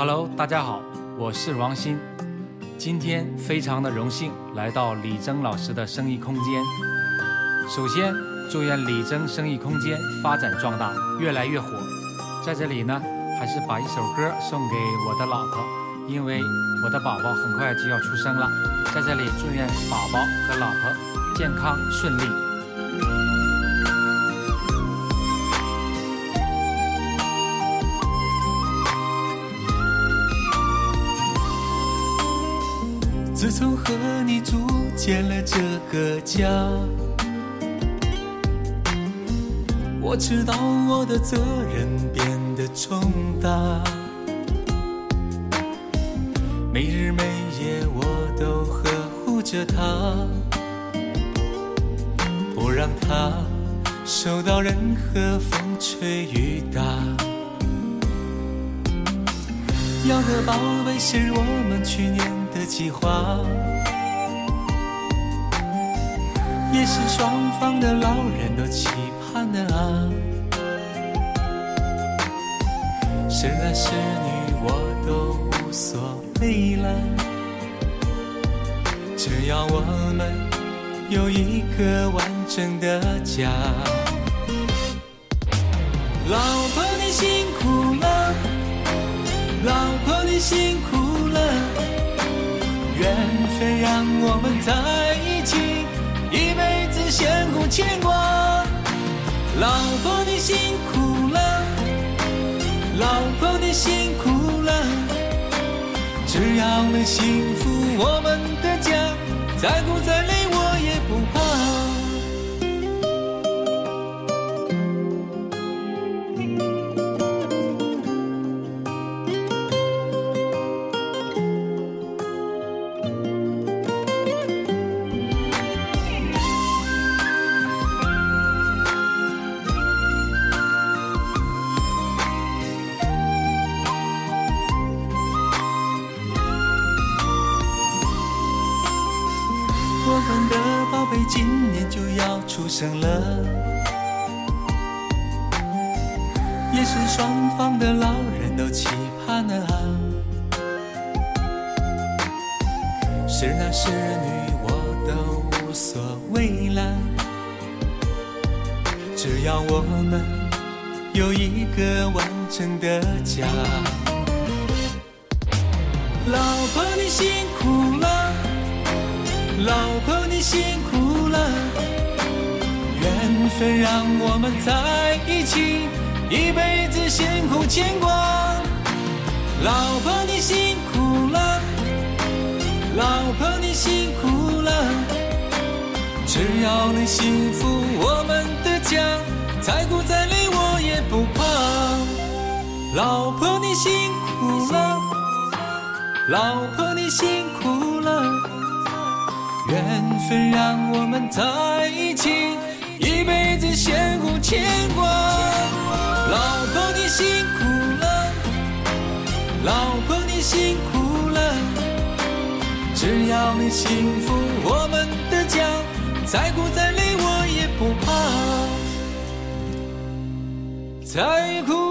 Hello，大家好，我是王鑫，今天非常的荣幸来到李征老师的生意空间。首先，祝愿李征生意空间发展壮大，越来越火。在这里呢，还是把一首歌送给我的老婆，因为我的宝宝很快就要出生了。在这里，祝愿宝宝和老婆健康顺利。自从和你组建了这个家，我知道我的责任变得重大。每日每夜我都呵护着她，不让她受到任何风吹雨打。要的宝贝是我们去年的计划，也是双方的老人都期盼的啊。是男是女我都无所谓了，只要我们有一个完整的家。老婆你辛苦了。老婆你辛苦了，缘分让我们在一起，一辈子相互牵挂。老婆你辛苦了，老婆你辛苦了，只要能幸福我们的家，再苦再累我们的宝贝今年就要出生了，也是双方的老人都期盼的啊。是男是女我都无所谓了，只要我们有一个完整的家。老婆你辛苦了。老婆辛苦了，缘分让我们在一起，一辈子辛苦牵挂。老婆你辛苦了，老婆你辛苦了，只要你幸福我们的家，再苦再累我也不怕。老婆你辛苦了，老婆你辛苦了。缘分让我们在一起，一辈子相互牵挂。老婆你辛苦了，老婆你辛苦了，只要你幸福我们的家，再苦再累我也不怕，再苦。